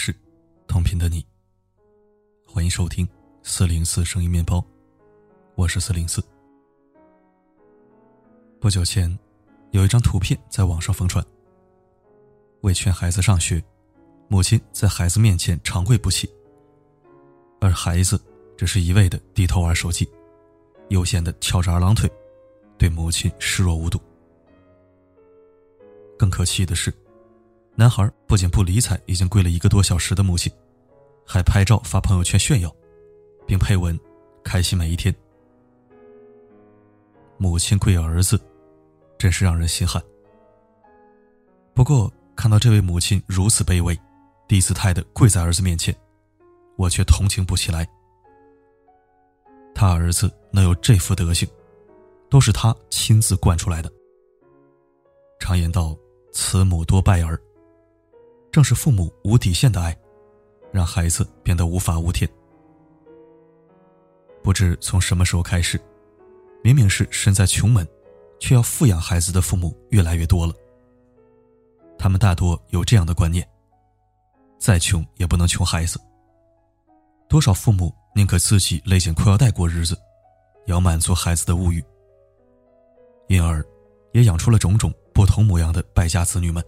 是，同频的你。欢迎收听四零四声音面包，我是四零四。不久前，有一张图片在网上疯传。为劝孩子上学，母亲在孩子面前长跪不起，而孩子只是一味的低头玩手机，悠闲的翘着二郎腿，对母亲视若无睹。更可气的是。男孩不仅不理睬已经跪了一个多小时的母亲，还拍照发朋友圈炫耀，并配文“开心每一天”。母亲跪儿子，真是让人心寒。不过看到这位母亲如此卑微，低姿态的跪在儿子面前，我却同情不起来。他儿子能有这副德行，都是他亲自惯出来的。常言道：“慈母多败儿。”正是父母无底线的爱，让孩子变得无法无天。不知从什么时候开始，明明是身在穷门，却要富养孩子的父母越来越多了。他们大多有这样的观念：再穷也不能穷孩子。多少父母宁可自己勒紧裤腰带过日子，也要满足孩子的物欲，因而也养出了种种不同模样的败家子女们。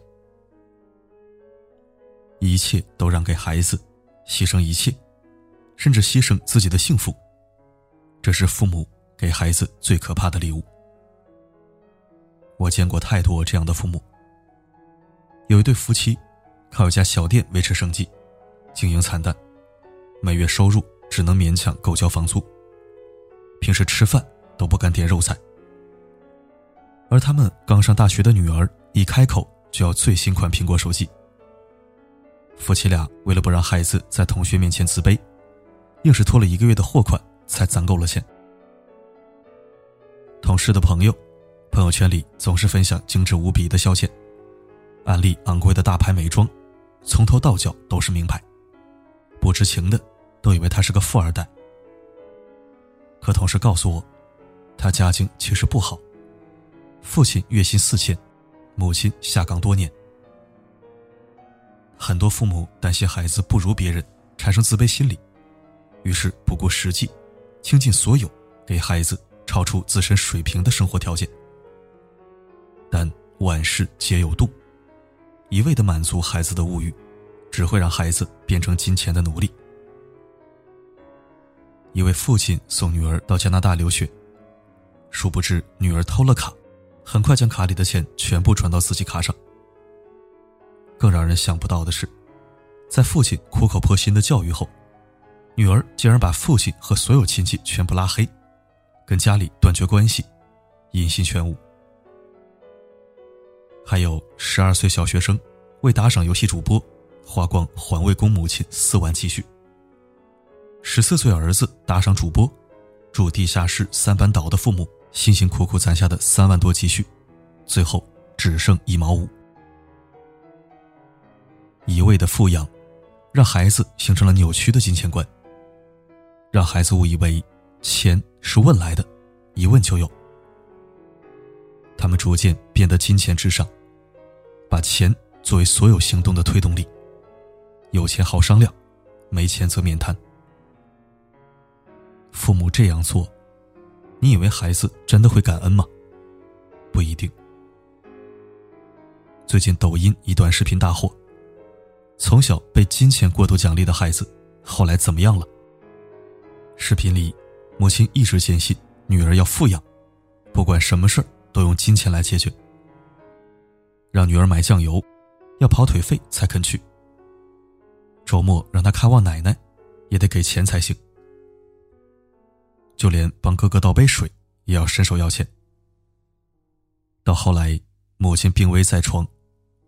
一切都让给孩子，牺牲一切，甚至牺牲自己的幸福。这是父母给孩子最可怕的礼物。我见过太多这样的父母。有一对夫妻，靠一家小店维持生计，经营惨淡，每月收入只能勉强够交房租。平时吃饭都不敢点肉菜。而他们刚上大学的女儿，一开口就要最新款苹果手机。夫妻俩为了不让孩子在同学面前自卑，硬是拖了一个月的货款才攒够了钱。同事的朋友，朋友圈里总是分享精致无比的消遣，安利昂贵的大牌美妆，从头到脚都是名牌。不知情的都以为他是个富二代。可同事告诉我，他家境其实不好，父亲月薪四千，母亲下岗多年。很多父母担心孩子不如别人，产生自卑心理，于是不顾实际，倾尽所有给孩子超出自身水平的生活条件。但万事皆有度，一味的满足孩子的物欲，只会让孩子变成金钱的奴隶。一位父亲送女儿到加拿大留学，殊不知女儿偷了卡，很快将卡里的钱全部转到自己卡上。更让人想不到的是，在父亲苦口婆心的教育后，女儿竟然把父亲和所有亲戚全部拉黑，跟家里断绝关系，音信全无。还有十二岁小学生为打赏游戏主播，花光环卫工母亲四万积蓄；十四岁儿子打赏主播，住地下室三班倒的父母辛辛苦苦攒下的三万多积蓄，最后只剩一毛五。一味的富养，让孩子形成了扭曲的金钱观，让孩子误以为钱是问来的，一问就有。他们逐渐变得金钱至上，把钱作为所有行动的推动力。有钱好商量，没钱则免谈。父母这样做，你以为孩子真的会感恩吗？不一定。最近抖音一段视频大火。从小被金钱过度奖励的孩子，后来怎么样了？视频里，母亲一直坚信女儿要富养，不管什么事都用金钱来解决。让女儿买酱油，要跑腿费才肯去。周末让她看望奶奶，也得给钱才行。就连帮哥哥倒杯水，也要伸手要钱。到后来，母亲病危在床，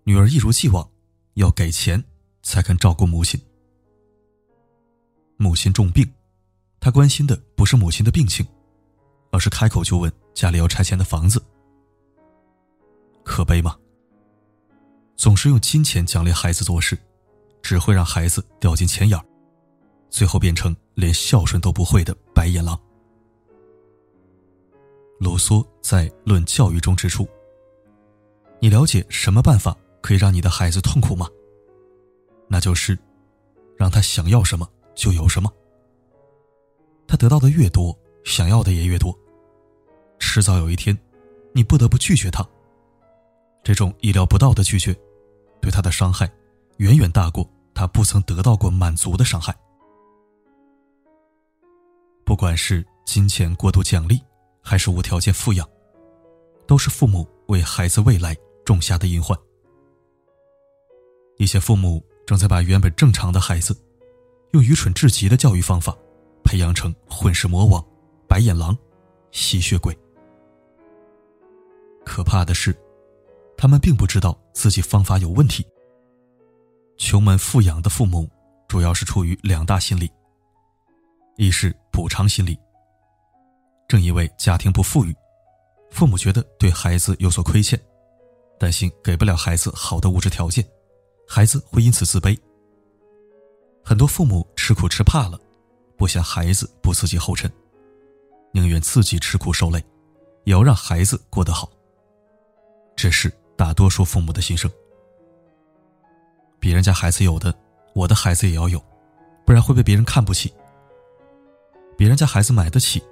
女儿一如既往要给钱。才肯照顾母亲。母亲重病，他关心的不是母亲的病情，而是开口就问家里要拆迁的房子。可悲吗？总是用金钱奖励孩子做事，只会让孩子掉进钱眼儿，最后变成连孝顺都不会的白眼狼。卢梭在《论教育》中指出：“你了解什么办法可以让你的孩子痛苦吗？”那就是让他想要什么就有什么。他得到的越多，想要的也越多。迟早有一天，你不得不拒绝他。这种意料不到的拒绝，对他的伤害，远远大过他不曾得到过满足的伤害。不管是金钱过度奖励，还是无条件富养，都是父母为孩子未来种下的隐患。一些父母正在把原本正常的孩子，用愚蠢至极的教育方法，培养成混世魔王、白眼狼、吸血鬼。可怕的是，他们并不知道自己方法有问题。穷门富养的父母，主要是出于两大心理：一是补偿心理。正因为家庭不富裕，父母觉得对孩子有所亏欠，担心给不了孩子好的物质条件，孩子会因此自卑。很多父母吃苦吃怕了，不想孩子步自己后尘，宁愿自己吃苦受累，也要让孩子过得好。这是大多数父母的心声。别人家孩子有的，我的孩子也要有，不然会被别人看不起。别人家孩子买得起，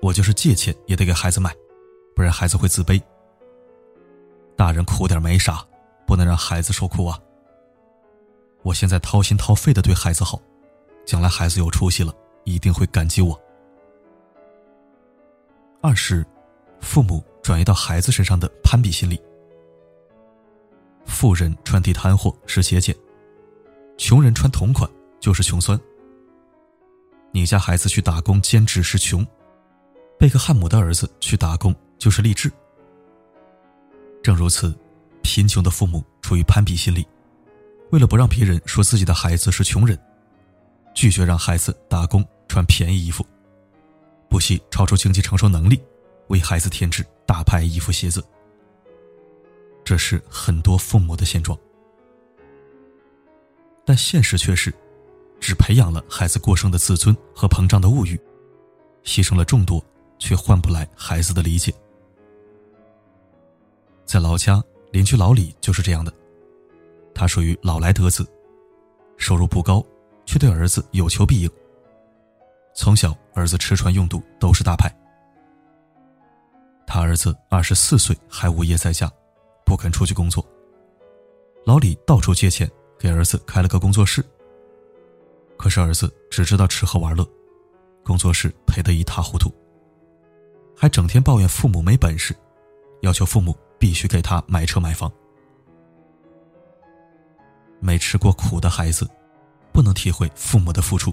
我就是借钱也得给孩子买，不然孩子会自卑。大人苦点没啥，不能让孩子受苦啊。我现在掏心掏肺的对孩子好，将来孩子有出息了，一定会感激我。二是，父母转移到孩子身上的攀比心理。富人穿地摊货是节俭，穷人穿同款就是穷酸。你家孩子去打工兼职是穷，贝克汉姆的儿子去打工就是励志。正如此，贫穷的父母处于攀比心理，为了不让别人说自己的孩子是穷人，拒绝让孩子打工穿便宜衣服，不惜超出经济承受能力，为孩子添置大牌衣服鞋子。这是很多父母的现状，但现实却是，只培养了孩子过剩的自尊和膨胀的物欲，牺牲了众多，却换不来孩子的理解。在老家，邻居老李就是这样的，他属于老来得子，收入不高，却对儿子有求必应。从小，儿子吃穿用度都是大牌。他儿子二十四岁还无业在家。不肯出去工作，老李到处借钱给儿子开了个工作室。可是儿子只知道吃喝玩乐，工作室赔得一塌糊涂，还整天抱怨父母没本事，要求父母必须给他买车买房。没吃过苦的孩子，不能体会父母的付出，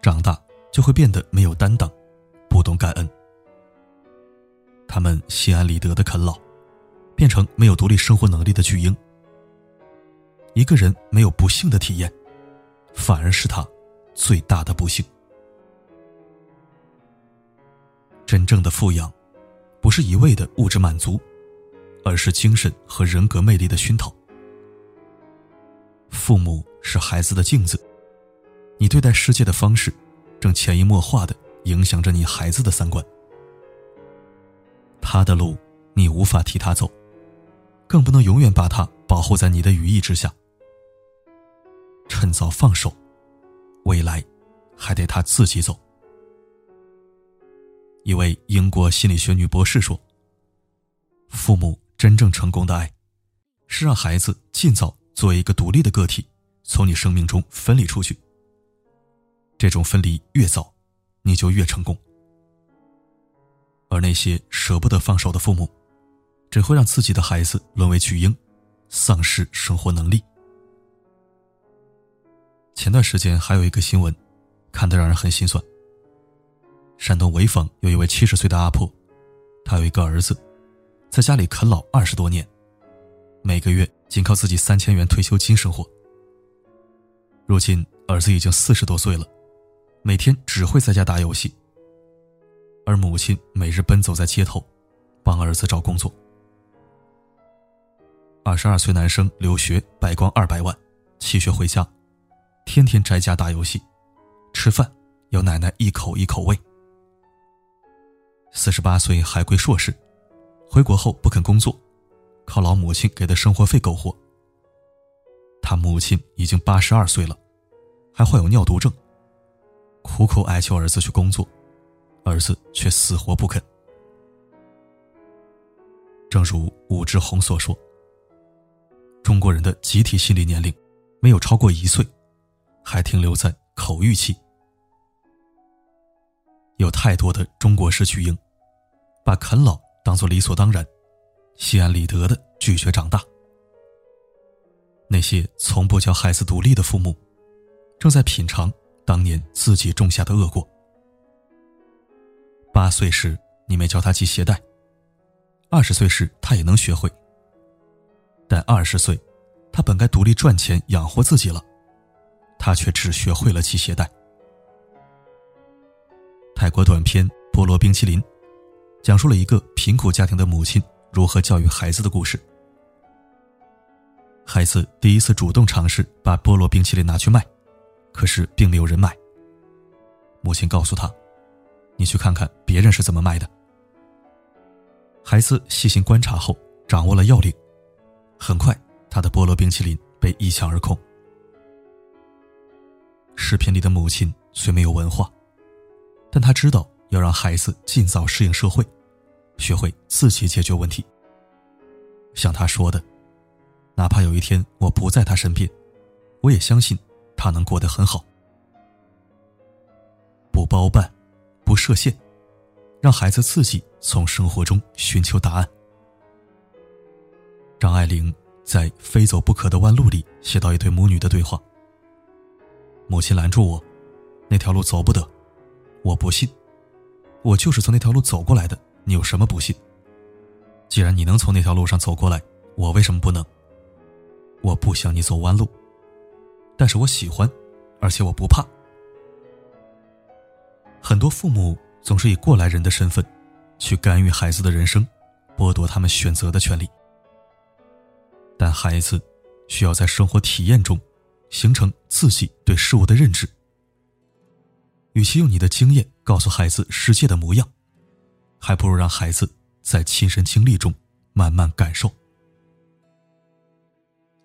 长大就会变得没有担当，不懂感恩。他们心安理得的啃老。变成没有独立生活能力的巨婴。一个人没有不幸的体验，反而是他最大的不幸。真正的富养，不是一味的物质满足，而是精神和人格魅力的熏陶。父母是孩子的镜子，你对待世界的方式，正潜移默化的影响着你孩子的三观。他的路，你无法替他走。更不能永远把他保护在你的羽翼之下，趁早放手，未来还得他自己走。一位英国心理学女博士说：“父母真正成功的爱，是让孩子尽早作为一个独立的个体，从你生命中分离出去。这种分离越早，你就越成功。而那些舍不得放手的父母。”只会让自己的孩子沦为巨婴，丧失生活能力。前段时间还有一个新闻，看得让人很心酸。山东潍坊有一位七十岁的阿婆，她有一个儿子，在家里啃老二十多年，每个月仅靠自己三千元退休金生活。如今儿子已经四十多岁了，每天只会在家打游戏，而母亲每日奔走在街头，帮儿子找工作。二十二岁男生留学败光二百万，弃学回家，天天宅家打游戏，吃饭要奶奶一口一口喂。四十八岁海归硕士，回国后不肯工作，靠老母亲给的生活费苟活。他母亲已经八十二岁了，还患有尿毒症，苦苦哀求儿子去工作，儿子却死活不肯。正如武志红所说：“中国人的集体心理年龄没有超过一岁，还停留在口欲期。有太多的中国式巨婴，把啃老当做理所当然，心安理得的拒绝长大。那些从不教孩子独立的父母，正在品尝当年自己种下的恶果。八岁时，你没教他系鞋带。”二十岁时，他也能学会。但二十岁，他本该独立赚钱养活自己了，他却只学会了系鞋带。泰国短片《菠萝冰淇淋》，讲述了一个贫苦家庭的母亲如何教育孩子的故事。孩子第一次主动尝试把菠萝冰淇淋拿去卖，可是并没有人买。母亲告诉他：“你去看看别人是怎么卖的。”孩子细心观察后，掌握了要领。很快，他的菠萝冰淇淋被一抢而空。视频里的母亲虽没有文化，但她知道要让孩子尽早适应社会，学会自己解决问题。像他说的：“哪怕有一天我不在他身边，我也相信他能过得很好。”不包办，不设限。让孩子自己从生活中寻求答案。张爱玲在《非走不可的弯路》里写到一对母女的对话：“母亲拦住我，那条路走不得，我不信，我就是从那条路走过来的，你有什么不信？既然你能从那条路上走过来，我为什么不能？我不想你走弯路，但是我喜欢，而且我不怕。”很多父母。总是以过来人的身份，去干预孩子的人生，剥夺他们选择的权利。但孩子需要在生活体验中，形成自己对事物的认知。与其用你的经验告诉孩子世界的模样，还不如让孩子在亲身经历中慢慢感受。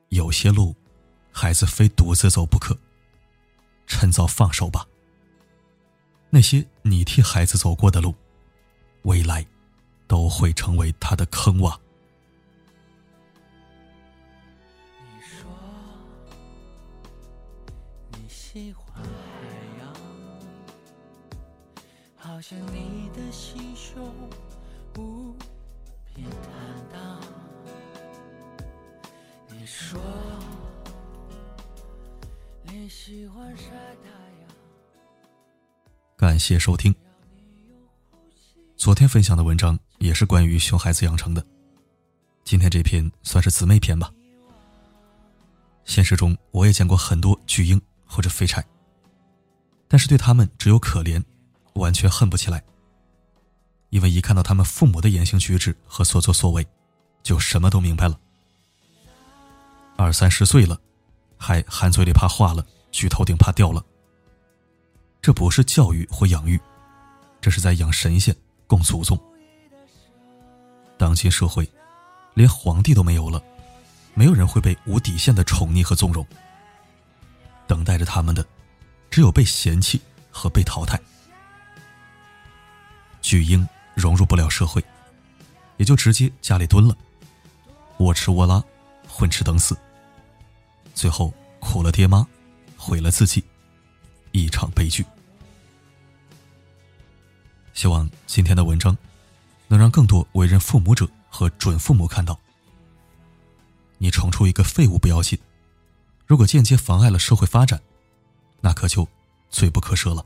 有些路，孩子非独自走不可，趁早放手吧。那些你替孩子走过的路，未来都会成为他的坑洼。你说你喜欢你的心胸无比坦荡。你说你喜欢晒太阳。感谢收听。昨天分享的文章也是关于熊孩子养成的，今天这篇算是姊妹篇吧。现实中我也见过很多巨婴或者废柴，但是对他们只有可怜，完全恨不起来。因为一看到他们父母的言行举止和所作所为，就什么都明白了。二三十岁了，还含嘴里怕化了，举头顶怕掉了。这不是教育或养育，这是在养神仙供祖宗。当今社会，连皇帝都没有了，没有人会被无底线的宠溺和纵容。等待着他们的，只有被嫌弃和被淘汰。巨婴融入不了社会，也就直接家里蹲了，我吃我拉，混吃等死，最后苦了爹妈，毁了自己。一场悲剧。希望今天的文章能让更多为人父母者和准父母看到：你宠出一个废物不要紧，如果间接妨碍了社会发展，那可就罪不可赦了。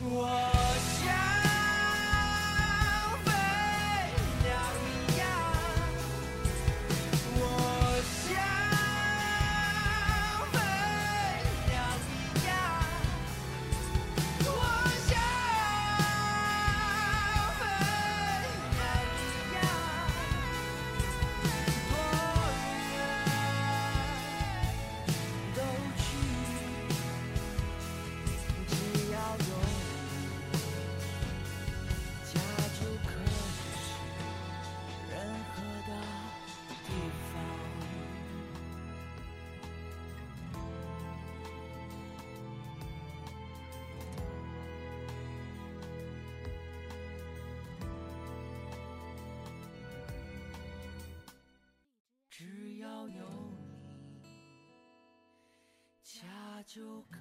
Whoa. 可。